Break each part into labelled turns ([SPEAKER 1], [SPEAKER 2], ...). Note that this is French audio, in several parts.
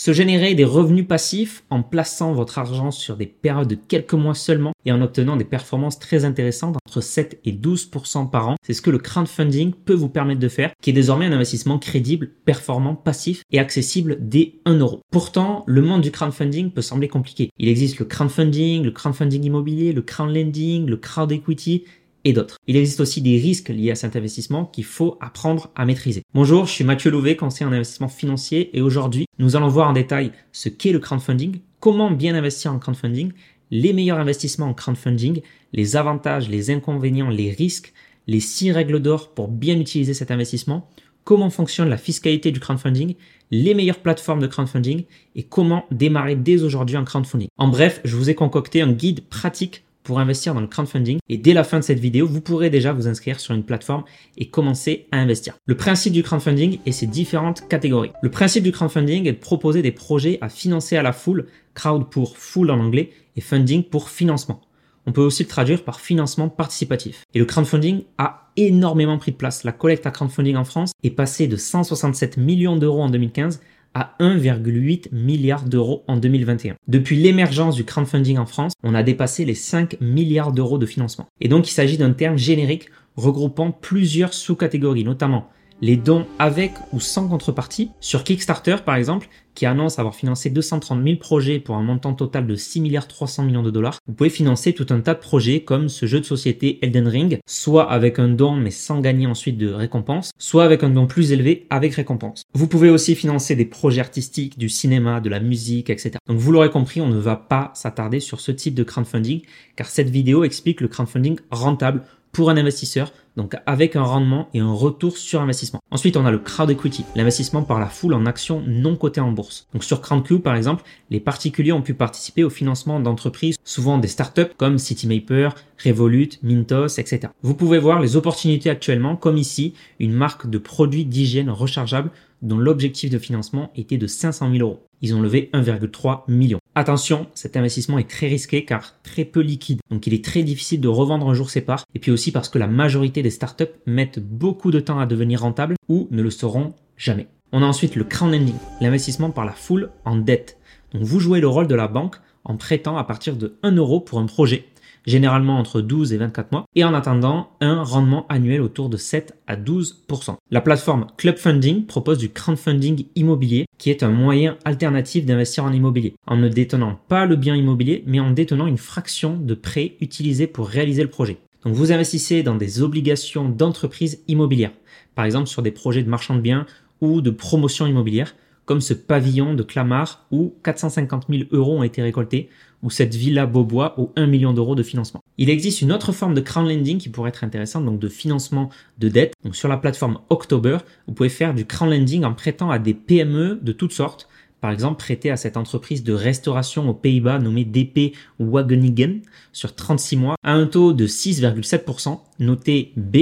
[SPEAKER 1] Se générer des revenus passifs en plaçant votre argent sur des périodes de quelques mois seulement et en obtenant des performances très intéressantes entre 7 et 12% par an, c'est ce que le crowdfunding peut vous permettre de faire, qui est désormais un investissement crédible, performant, passif et accessible dès 1 euro. Pourtant, le monde du crowdfunding peut sembler compliqué. Il existe le crowdfunding, le crowdfunding immobilier, le crowdlending, le crowd equity et d'autres. Il existe aussi des risques liés à cet investissement qu'il faut apprendre à maîtriser. Bonjour, je suis Mathieu Louvet, conseiller en investissement financier et aujourd'hui, nous allons voir en détail ce qu'est le crowdfunding, comment bien investir en crowdfunding, les meilleurs investissements en crowdfunding, les avantages, les inconvénients, les risques, les six règles d'or pour bien utiliser cet investissement, comment fonctionne la fiscalité du crowdfunding, les meilleures plateformes de crowdfunding et comment démarrer dès aujourd'hui en crowdfunding. En bref, je vous ai concocté un guide pratique pour investir dans le crowdfunding. Et dès la fin de cette vidéo, vous pourrez déjà vous inscrire sur une plateforme et commencer à investir. Le principe du crowdfunding et ses différentes catégories. Le principe du crowdfunding est de proposer des projets à financer à la foule, crowd pour full en anglais et funding pour financement. On peut aussi le traduire par financement participatif. Et le crowdfunding a énormément pris de place. La collecte à crowdfunding en France est passée de 167 millions d'euros en 2015 à 1,8 milliard d'euros en 2021. Depuis l'émergence du crowdfunding en France, on a dépassé les 5 milliards d'euros de financement. Et donc il s'agit d'un terme générique regroupant plusieurs sous-catégories, notamment les dons avec ou sans contrepartie. Sur Kickstarter, par exemple, qui annonce avoir financé 230 000 projets pour un montant total de 6 milliards 300 millions de dollars, vous pouvez financer tout un tas de projets comme ce jeu de société Elden Ring, soit avec un don mais sans gagner ensuite de récompense, soit avec un don plus élevé avec récompense. Vous pouvez aussi financer des projets artistiques, du cinéma, de la musique, etc. Donc vous l'aurez compris, on ne va pas s'attarder sur ce type de crowdfunding, car cette vidéo explique le crowdfunding rentable pour un investisseur, donc avec un rendement et un retour sur investissement. Ensuite, on a le crowd equity, l'investissement par la foule en actions non cotées en bourse. Donc sur CrowdQ, par exemple, les particuliers ont pu participer au financement d'entreprises, souvent des startups comme CityMaper, Revolut, Mintos, etc. Vous pouvez voir les opportunités actuellement, comme ici, une marque de produits d'hygiène rechargeables dont l'objectif de financement était de 500 000 euros. Ils ont levé 1,3 million. Attention, cet investissement est très risqué car très peu liquide. Donc il est très difficile de revendre un jour ses parts. Et puis aussi parce que la majorité des startups mettent beaucoup de temps à devenir rentables ou ne le seront jamais. On a ensuite le crowdlending, l'investissement par la foule en dette. Donc vous jouez le rôle de la banque en prêtant à partir de 1 euro pour un projet généralement entre 12 et 24 mois, et en attendant un rendement annuel autour de 7 à 12%. La plateforme Club Funding propose du crowdfunding immobilier, qui est un moyen alternatif d'investir en immobilier, en ne détenant pas le bien immobilier, mais en détenant une fraction de prêt utilisé pour réaliser le projet. Donc vous investissez dans des obligations d'entreprise immobilière, par exemple sur des projets de marchand de biens ou de promotion immobilière, comme ce pavillon de Clamart où 450 000 euros ont été récoltés, ou cette villa Beaubois où 1 million d'euros de financement. Il existe une autre forme de crowdlending qui pourrait être intéressante, donc de financement de dette. Donc sur la plateforme October, vous pouvez faire du crowdlending en prêtant à des PME de toutes sortes, par exemple, prêter à cette entreprise de restauration aux Pays-Bas nommée DP Wageningen sur 36 mois à un taux de 6,7%, noté B,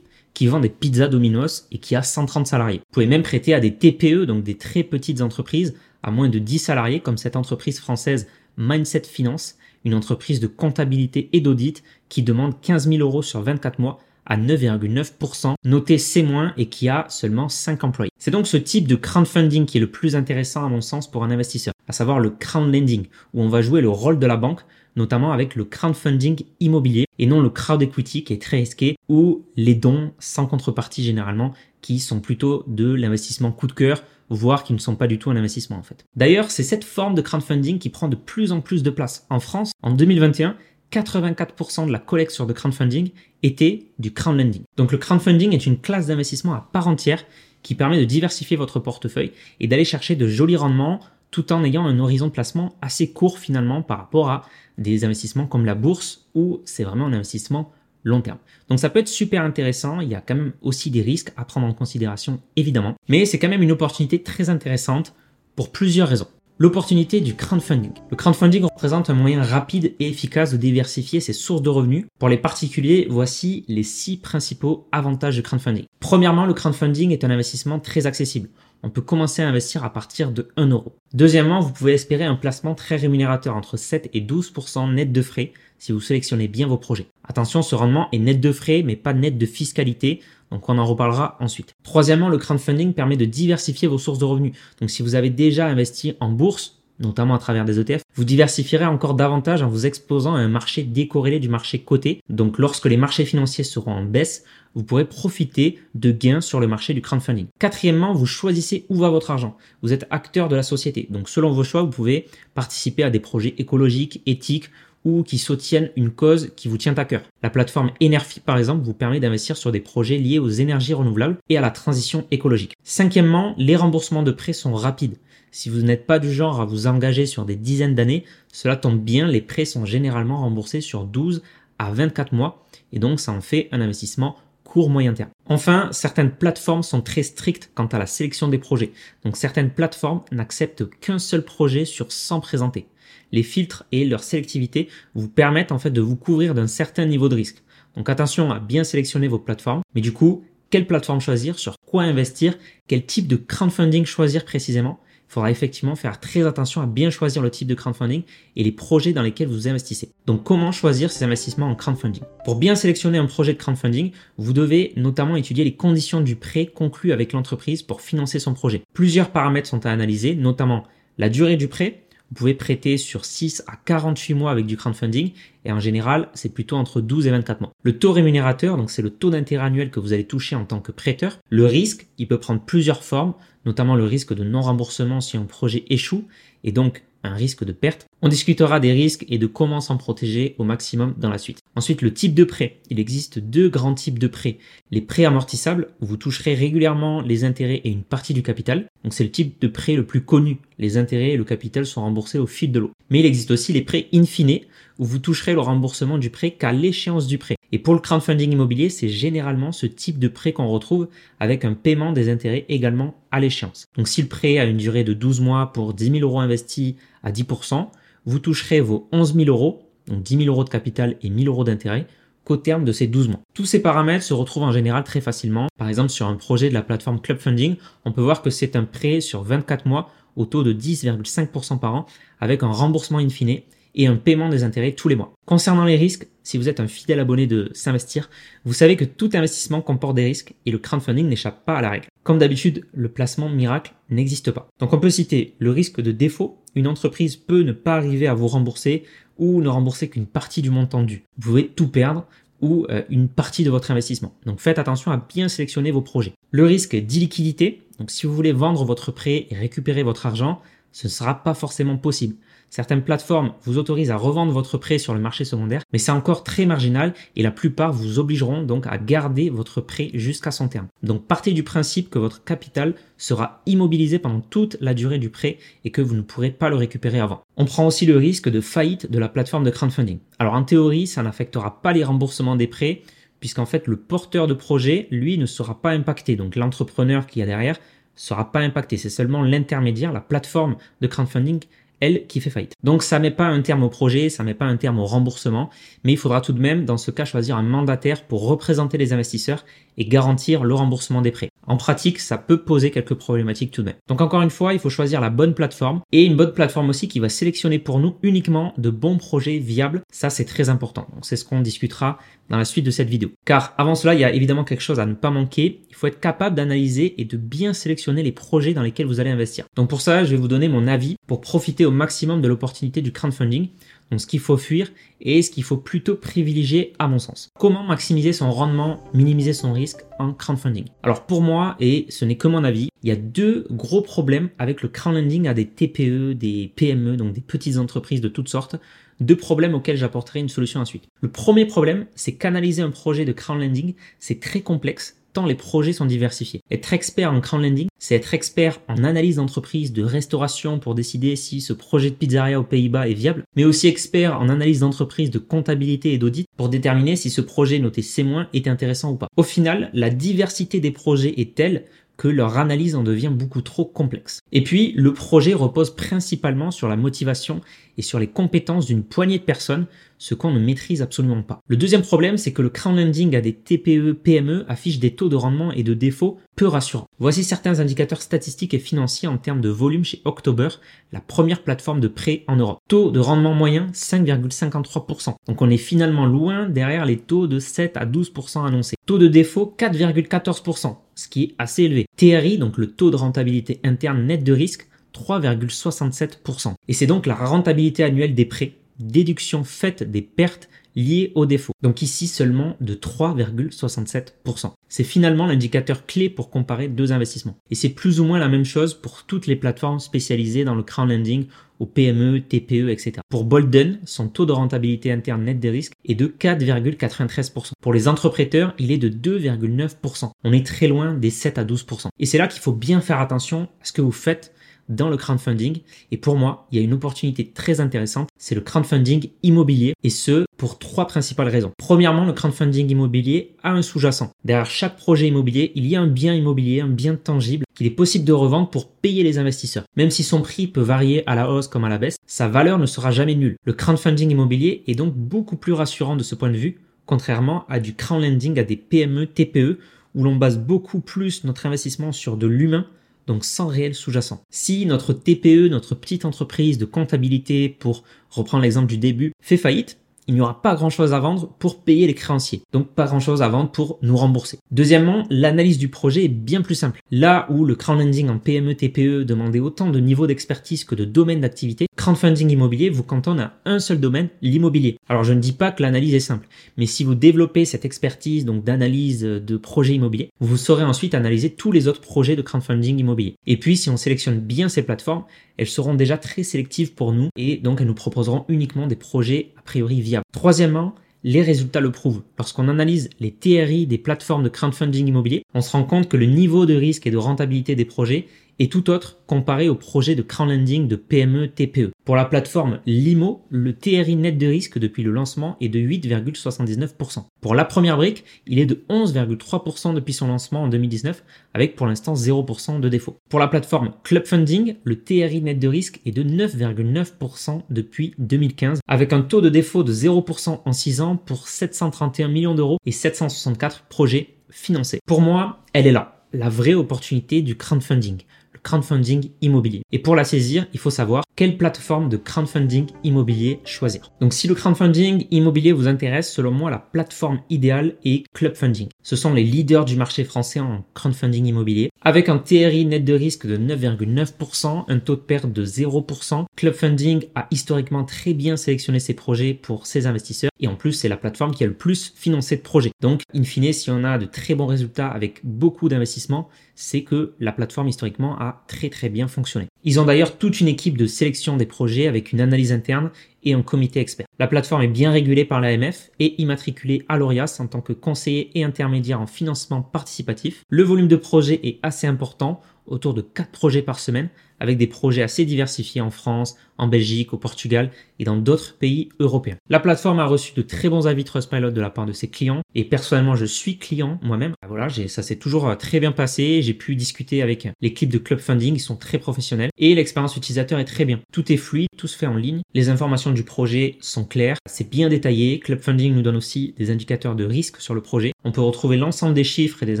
[SPEAKER 1] qui vend des pizzas Domino's et qui a 130 salariés. Vous pouvez même prêter à des TPE, donc des très petites entreprises, à moins de 10 salariés, comme cette entreprise française Mindset Finance, une entreprise de comptabilité et d'audit qui demande 15 000 euros sur 24 mois à 9,9%, noté C- et qui a seulement 5 employés. C'est donc ce type de crowdfunding qui est le plus intéressant à mon sens pour un investisseur, à savoir le crowdlending, où on va jouer le rôle de la banque, notamment avec le crowdfunding immobilier et non le crowd equity qui est très risqué ou les dons sans contrepartie généralement qui sont plutôt de l'investissement coup de cœur voire qui ne sont pas du tout un investissement en fait. D'ailleurs, c'est cette forme de crowdfunding qui prend de plus en plus de place. En France, en 2021, 84% de la collecte sur de crowdfunding était du crowdlending. Donc le crowdfunding est une classe d'investissement à part entière qui permet de diversifier votre portefeuille et d'aller chercher de jolis rendements tout en ayant un horizon de placement assez court finalement par rapport à des investissements comme la bourse où c'est vraiment un investissement long terme. Donc ça peut être super intéressant, il y a quand même aussi des risques à prendre en considération évidemment, mais c'est quand même une opportunité très intéressante pour plusieurs raisons. L'opportunité du crowdfunding. Le crowdfunding représente un moyen rapide et efficace de diversifier ses sources de revenus. Pour les particuliers, voici les six principaux avantages du crowdfunding. Premièrement, le crowdfunding est un investissement très accessible on peut commencer à investir à partir de 1 euro. Deuxièmement, vous pouvez espérer un placement très rémunérateur entre 7 et 12% net de frais si vous sélectionnez bien vos projets. Attention, ce rendement est net de frais mais pas net de fiscalité. Donc on en reparlera ensuite. Troisièmement, le crowdfunding permet de diversifier vos sources de revenus. Donc si vous avez déjà investi en bourse, notamment à travers des ETF, vous diversifierez encore davantage en vous exposant à un marché décorrélé du marché coté. Donc lorsque les marchés financiers seront en baisse, vous pourrez profiter de gains sur le marché du crowdfunding. Quatrièmement, vous choisissez où va votre argent. Vous êtes acteur de la société. Donc selon vos choix, vous pouvez participer à des projets écologiques, éthiques ou qui soutiennent une cause qui vous tient à cœur. La plateforme Enerfi, par exemple, vous permet d'investir sur des projets liés aux énergies renouvelables et à la transition écologique. Cinquièmement, les remboursements de prêts sont rapides. Si vous n'êtes pas du genre à vous engager sur des dizaines d'années, cela tombe bien, les prêts sont généralement remboursés sur 12 à 24 mois et donc ça en fait un investissement court moyen terme. Enfin, certaines plateformes sont très strictes quant à la sélection des projets. Donc certaines plateformes n'acceptent qu'un seul projet sur 100 présentés. Les filtres et leur sélectivité vous permettent en fait de vous couvrir d'un certain niveau de risque. Donc attention à bien sélectionner vos plateformes. Mais du coup, quelle plateforme choisir, sur quoi investir, quel type de crowdfunding choisir précisément? Il faudra effectivement faire très attention à bien choisir le type de crowdfunding et les projets dans lesquels vous investissez. Donc comment choisir ces investissements en crowdfunding? Pour bien sélectionner un projet de crowdfunding, vous devez notamment étudier les conditions du prêt conclu avec l'entreprise pour financer son projet. Plusieurs paramètres sont à analyser, notamment la durée du prêt, vous pouvez prêter sur 6 à 48 mois avec du crowdfunding et en général, c'est plutôt entre 12 et 24 mois. Le taux rémunérateur, donc c'est le taux d'intérêt annuel que vous allez toucher en tant que prêteur. Le risque, il peut prendre plusieurs formes, notamment le risque de non-remboursement si un projet échoue et donc risque de perte. On discutera des risques et de comment s'en protéger au maximum dans la suite. Ensuite, le type de prêt. Il existe deux grands types de prêts. Les prêts amortissables, où vous toucherez régulièrement les intérêts et une partie du capital. Donc c'est le type de prêt le plus connu. Les intérêts et le capital sont remboursés au fil de l'eau. Mais il existe aussi les prêts in fine, où vous toucherez le remboursement du prêt qu'à l'échéance du prêt. Et pour le crowdfunding immobilier, c'est généralement ce type de prêt qu'on retrouve avec un paiement des intérêts également à l'échéance. Donc si le prêt a une durée de 12 mois pour 10 000 euros investis à 10%, vous toucherez vos 11 000 euros, donc 10 000 euros de capital et 1 000 euros d'intérêt, qu'au terme de ces 12 mois. Tous ces paramètres se retrouvent en général très facilement. Par exemple, sur un projet de la plateforme Club Funding, on peut voir que c'est un prêt sur 24 mois au taux de 10,5% par an avec un remboursement in fine et un paiement des intérêts tous les mois. Concernant les risques, si vous êtes un fidèle abonné de S'investir, vous savez que tout investissement comporte des risques et le crowdfunding n'échappe pas à la règle. Comme d'habitude, le placement miracle n'existe pas. Donc on peut citer le risque de défaut. Une entreprise peut ne pas arriver à vous rembourser ou ne rembourser qu'une partie du montant dû. Vous pouvez tout perdre ou euh, une partie de votre investissement. Donc faites attention à bien sélectionner vos projets. Le risque d'illiquidité, donc si vous voulez vendre votre prêt et récupérer votre argent, ce ne sera pas forcément possible. Certaines plateformes vous autorisent à revendre votre prêt sur le marché secondaire, mais c'est encore très marginal et la plupart vous obligeront donc à garder votre prêt jusqu'à son terme. Donc partez du principe que votre capital sera immobilisé pendant toute la durée du prêt et que vous ne pourrez pas le récupérer avant. On prend aussi le risque de faillite de la plateforme de crowdfunding. Alors en théorie, ça n'affectera pas les remboursements des prêts puisqu'en fait le porteur de projet, lui, ne sera pas impacté. Donc l'entrepreneur qui a derrière sera pas impacté. C'est seulement l'intermédiaire, la plateforme de crowdfunding elle qui fait faillite. Donc ça met pas un terme au projet, ça met pas un terme au remboursement, mais il faudra tout de même dans ce cas choisir un mandataire pour représenter les investisseurs et garantir le remboursement des prêts. En pratique, ça peut poser quelques problématiques tout de même. Donc encore une fois, il faut choisir la bonne plateforme et une bonne plateforme aussi qui va sélectionner pour nous uniquement de bons projets viables. Ça, c'est très important. Donc c'est ce qu'on discutera dans la suite de cette vidéo. Car avant cela, il y a évidemment quelque chose à ne pas manquer. Il faut être capable d'analyser et de bien sélectionner les projets dans lesquels vous allez investir. Donc pour ça, je vais vous donner mon avis pour profiter au maximum de l'opportunité du crowdfunding. Donc ce qu'il faut fuir et ce qu'il faut plutôt privilégier à mon sens. Comment maximiser son rendement, minimiser son risque en crowdfunding? Alors pour moi, et ce n'est que mon avis, il y a deux gros problèmes avec le crowdfunding à des TPE, des PME, donc des petites entreprises de toutes sortes. Deux problèmes auxquels j'apporterai une solution ensuite. Le premier problème, c'est qu'analyser un projet de crowdlending, c'est très complexe tant les projets sont diversifiés. Être expert en crowdlending, c'est être expert en analyse d'entreprise, de restauration pour décider si ce projet de pizzeria aux Pays-Bas est viable, mais aussi expert en analyse d'entreprise, de comptabilité et d'audit pour déterminer si ce projet noté C- est intéressant ou pas. Au final, la diversité des projets est telle que leur analyse en devient beaucoup trop complexe. Et puis, le projet repose principalement sur la motivation et sur les compétences d'une poignée de personnes, ce qu'on ne maîtrise absolument pas. Le deuxième problème, c'est que le crowdlending à des TPE, PME affiche des taux de rendement et de défaut peu rassurants. Voici certains indicateurs statistiques et financiers en termes de volume chez October, la première plateforme de prêt en Europe. Taux de rendement moyen 5,53%. Donc on est finalement loin derrière les taux de 7 à 12% annoncés. Taux de défaut 4,14%, ce qui est assez élevé. TRI, donc le taux de rentabilité interne net de risque, 3,67%. Et c'est donc la rentabilité annuelle des prêts, déduction faite des pertes liées au défaut. Donc ici seulement de 3,67%. C'est finalement l'indicateur clé pour comparer deux investissements. Et c'est plus ou moins la même chose pour toutes les plateformes spécialisées dans le crowdlending aux PME, TPE, etc. Pour Bolden, son taux de rentabilité interne net des risques est de 4,93%. Pour les entrepreneurs, il est de 2,9%. On est très loin des 7 à 12%. Et c'est là qu'il faut bien faire attention à ce que vous faites dans le crowdfunding. Et pour moi, il y a une opportunité très intéressante, c'est le crowdfunding immobilier, et ce, pour trois principales raisons. Premièrement, le crowdfunding immobilier a un sous-jacent. Derrière chaque projet immobilier, il y a un bien immobilier, un bien tangible, qu'il est possible de revendre pour payer les investisseurs. Même si son prix peut varier à la hausse comme à la baisse, sa valeur ne sera jamais nulle. Le crowdfunding immobilier est donc beaucoup plus rassurant de ce point de vue, contrairement à du crowdlending à des PME, TPE, où l'on base beaucoup plus notre investissement sur de l'humain donc sans réel sous-jacent. Si notre TPE, notre petite entreprise de comptabilité, pour reprendre l'exemple du début, fait faillite, il n'y aura pas grand-chose à vendre pour payer les créanciers. Donc pas grand-chose à vendre pour nous rembourser. Deuxièmement, l'analyse du projet est bien plus simple. Là où le crowdlending en PME, TPE demandait autant de niveau d'expertise que de domaine d'activité, crowdfunding immobilier vous cantonne à un seul domaine, l'immobilier. Alors je ne dis pas que l'analyse est simple, mais si vous développez cette expertise donc d'analyse de projets immobiliers, vous saurez ensuite analyser tous les autres projets de crowdfunding immobilier. Et puis si on sélectionne bien ces plateformes, elles seront déjà très sélectives pour nous et donc elles nous proposeront uniquement des projets a priori viables. Troisièmement, les résultats le prouvent. Lorsqu'on analyse les TRI des plateformes de crowdfunding immobilier, on se rend compte que le niveau de risque et de rentabilité des projets est tout autre comparé au projet de crowdlending de PME TPE. Pour la plateforme Limo, le TRI net de risque depuis le lancement est de 8,79%. Pour la première brique, il est de 11,3% depuis son lancement en 2019 avec pour l'instant 0% de défaut. Pour la plateforme Club Funding, le TRI net de risque est de 9,9% depuis 2015 avec un taux de défaut de 0% en 6 ans pour 731 millions d'euros et 764 projets financés. Pour moi, elle est là, la vraie opportunité du crowdfunding crowdfunding immobilier. Et pour la saisir, il faut savoir quelle plateforme de crowdfunding immobilier choisir. Donc si le crowdfunding immobilier vous intéresse, selon moi, la plateforme idéale est Club Funding. Ce sont les leaders du marché français en crowdfunding immobilier. Avec un TRI net de risque de 9,9%, un taux de perte de 0%, Club Funding a historiquement très bien sélectionné ses projets pour ses investisseurs et en plus c'est la plateforme qui a le plus financé de projets. Donc in fine, si on a de très bons résultats avec beaucoup d'investissements, c'est que la plateforme historiquement a très très bien fonctionné. Ils ont d'ailleurs toute une équipe de sélection des projets avec une analyse interne et un comité expert. La plateforme est bien régulée par l'AMF et immatriculée à l'ORIAS en tant que conseiller et intermédiaire en financement participatif. Le volume de projets est assez important, autour de 4 projets par semaine, avec des projets assez diversifiés en France, en Belgique, au Portugal et dans d'autres pays européens. La plateforme a reçu de très bons avis Trustpilot de la part de ses clients et personnellement je suis client moi-même. Ah, voilà, ça s'est toujours euh, très bien passé, j'ai pu discuter avec l'équipe de Club Funding, ils sont très professionnels et l'expérience utilisateur est très bien. Tout est fluide, tout se fait en ligne, les informations du projet sont claires, c'est bien détaillé. Club Funding nous donne aussi des indicateurs de risque sur le projet. On peut retrouver l'ensemble des chiffres et des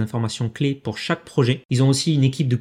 [SPEAKER 1] informations clés pour chaque projet. Ils ont aussi une équipe de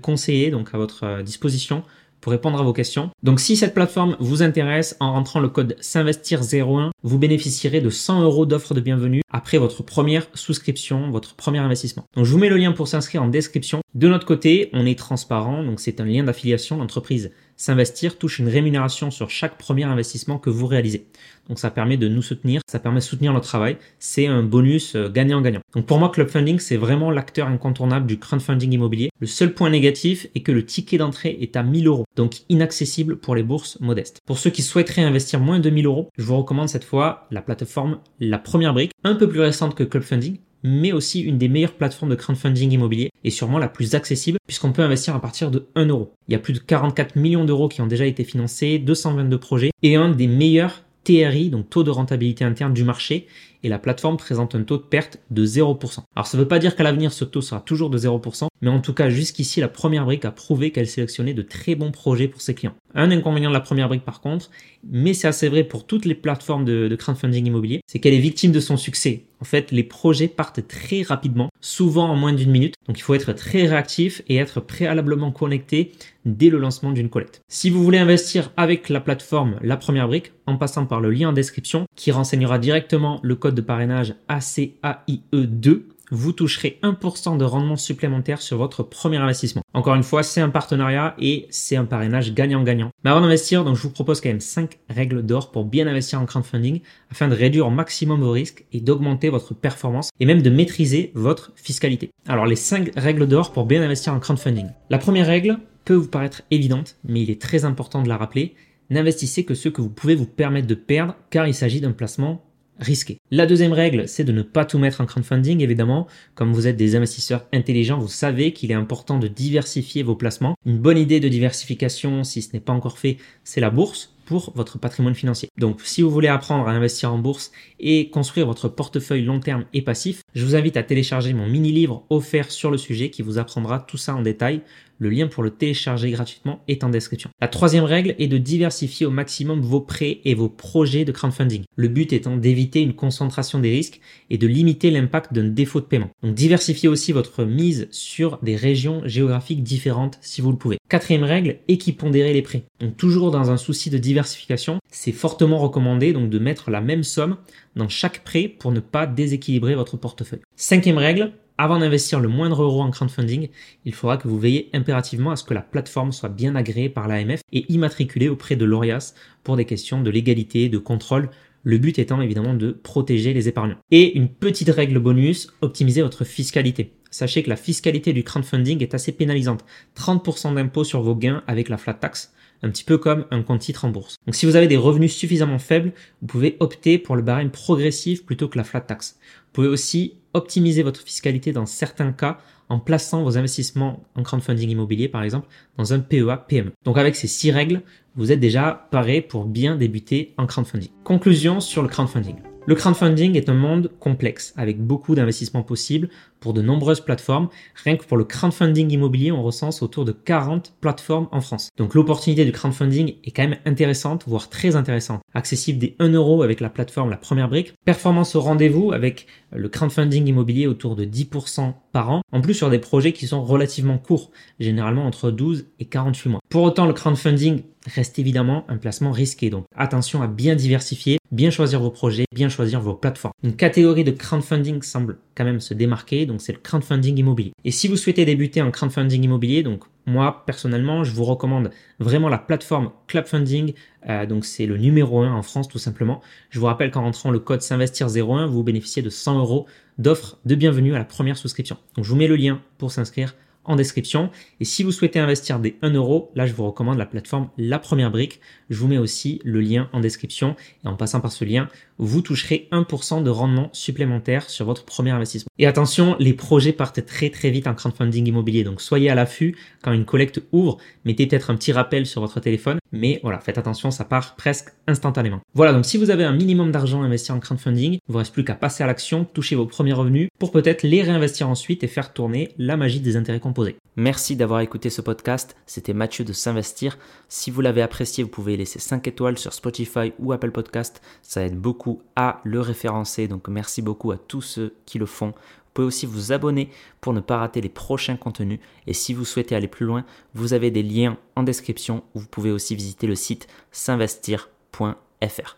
[SPEAKER 1] donc à votre euh, disposition pour répondre à vos questions. Donc si cette plateforme vous intéresse, en rentrant le code s'investir01, vous bénéficierez de 100 euros d'offre de bienvenue après votre première souscription, votre premier investissement. Donc je vous mets le lien pour s'inscrire en description. De notre côté, on est transparent, donc c'est un lien d'affiliation. L'entreprise S'investir touche une rémunération sur chaque premier investissement que vous réalisez. Donc ça permet de nous soutenir, ça permet de soutenir notre travail. C'est un bonus euh, gagnant-gagnant. Donc pour moi, Club Funding, c'est vraiment l'acteur incontournable du crowdfunding immobilier. Le seul point négatif est que le ticket d'entrée est à 1000 euros, donc inaccessible pour les bourses modestes. Pour ceux qui souhaiteraient investir moins de 1000 euros, je vous recommande cette fois la plateforme La Première Brique, un peu plus récente que Club Funding, mais aussi une des meilleures plateformes de crowdfunding immobilier et sûrement la plus accessible puisqu'on peut investir à partir de 1 euro. Il y a plus de 44 millions d'euros qui ont déjà été financés, 222 projets et un des meilleurs TRI, donc taux de rentabilité interne du marché, et la plateforme présente un taux de perte de 0%. Alors ça ne veut pas dire qu'à l'avenir ce taux sera toujours de 0%, mais en tout cas jusqu'ici la première brique a prouvé qu'elle sélectionnait de très bons projets pour ses clients. Un inconvénient de la première brique par contre, mais c'est assez vrai pour toutes les plateformes de, de crowdfunding immobilier, c'est qu'elle est victime de son succès. En fait, les projets partent très rapidement, souvent en moins d'une minute, donc il faut être très réactif et être préalablement connecté dès le lancement d'une collecte. Si vous voulez investir avec la plateforme La Première Brique, en passant par le lien en description qui renseignera directement le code de parrainage ACAIE2, vous toucherez 1% de rendement supplémentaire sur votre premier investissement. Encore une fois, c'est un partenariat et c'est un parrainage gagnant-gagnant. Mais avant d'investir, donc je vous propose quand même 5 règles d'or pour bien investir en crowdfunding afin de réduire au maximum vos risques et d'augmenter votre performance et même de maîtriser votre fiscalité. Alors les 5 règles d'or pour bien investir en crowdfunding. La première règle peut vous paraître évidente, mais il est très important de la rappeler. N'investissez que ce que vous pouvez vous permettre de perdre car il s'agit d'un placement risqué. La deuxième règle, c'est de ne pas tout mettre en crowdfunding, évidemment. Comme vous êtes des investisseurs intelligents, vous savez qu'il est important de diversifier vos placements. Une bonne idée de diversification, si ce n'est pas encore fait, c'est la bourse pour votre patrimoine financier. Donc si vous voulez apprendre à investir en bourse et construire votre portefeuille long terme et passif, je vous invite à télécharger mon mini-livre offert sur le sujet qui vous apprendra tout ça en détail. Le lien pour le télécharger gratuitement est en description. La troisième règle est de diversifier au maximum vos prêts et vos projets de crowdfunding. Le but étant d'éviter une concentration des risques et de limiter l'impact d'un défaut de paiement. Donc diversifiez aussi votre mise sur des régions géographiques différentes si vous le pouvez. Quatrième règle, équipondérer les prêts. Donc toujours dans un souci de diversification, c'est fortement recommandé donc de mettre la même somme dans chaque prêt pour ne pas déséquilibrer votre portefeuille. Cinquième règle, avant d'investir le moindre euro en crowdfunding, il faudra que vous veillez impérativement à ce que la plateforme soit bien agréée par l'AMF et immatriculée auprès de l'ORIAS pour des questions de légalité, de contrôle, le but étant évidemment de protéger les épargnants. Et une petite règle bonus, optimiser votre fiscalité. Sachez que la fiscalité du crowdfunding est assez pénalisante. 30% d'impôt sur vos gains avec la flat tax, un petit peu comme un compte titre en bourse. Donc si vous avez des revenus suffisamment faibles, vous pouvez opter pour le barème progressif plutôt que la flat tax. Vous pouvez aussi optimiser votre fiscalité dans certains cas en plaçant vos investissements en crowdfunding immobilier par exemple dans un PEA PME. Donc avec ces six règles, vous êtes déjà paré pour bien débuter en crowdfunding. Conclusion sur le crowdfunding. Le crowdfunding est un monde complexe avec beaucoup d'investissements possibles pour de nombreuses plateformes. Rien que pour le crowdfunding immobilier, on recense autour de 40 plateformes en France. Donc l'opportunité du crowdfunding est quand même intéressante, voire très intéressante. Accessible des 1 euro avec la plateforme La Première Brique. Performance au rendez-vous avec le crowdfunding immobilier autour de 10% par an. En plus sur des projets qui sont relativement courts, généralement entre 12 et 48 mois. Pour autant, le crowdfunding reste évidemment un placement risqué. Donc attention à bien diversifier, bien choisir vos projets, bien choisir vos plateformes. Une catégorie de crowdfunding semble quand même se démarquer, donc c'est le crowdfunding immobilier. Et si vous souhaitez débuter en crowdfunding immobilier, donc moi personnellement, je vous recommande vraiment la plateforme Clubfunding, euh, donc c'est le numéro 1 en France tout simplement. Je vous rappelle qu'en rentrant le code s'investir01, vous bénéficiez de 100 euros d'offre de bienvenue à la première souscription. Donc je vous mets le lien pour s'inscrire en description. Et si vous souhaitez investir des 1 euro, là je vous recommande la plateforme La Première Brique. Je vous mets aussi le lien en description. Et en passant par ce lien, vous toucherez 1% de rendement supplémentaire sur votre premier investissement. Et attention, les projets partent très très vite en crowdfunding immobilier. Donc soyez à l'affût quand une collecte ouvre. Mettez peut-être un petit rappel sur votre téléphone. Mais voilà, faites attention, ça part presque instantanément. Voilà, donc si vous avez un minimum d'argent investi en crowdfunding, il vous reste plus qu'à passer à l'action, toucher vos premiers revenus pour peut-être les réinvestir ensuite et faire tourner la magie des intérêts composés. Merci d'avoir écouté ce podcast. C'était Mathieu de S'investir. Si vous l'avez apprécié, vous pouvez laisser 5 étoiles sur Spotify ou Apple Podcast. Ça aide beaucoup à le référencer. Donc merci beaucoup à tous ceux qui le font. Vous pouvez aussi vous abonner pour ne pas rater les prochains contenus. Et si vous souhaitez aller plus loin, vous avez des liens en description où vous pouvez aussi visiter le site s'investir.fr.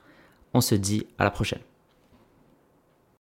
[SPEAKER 1] On se dit à la prochaine.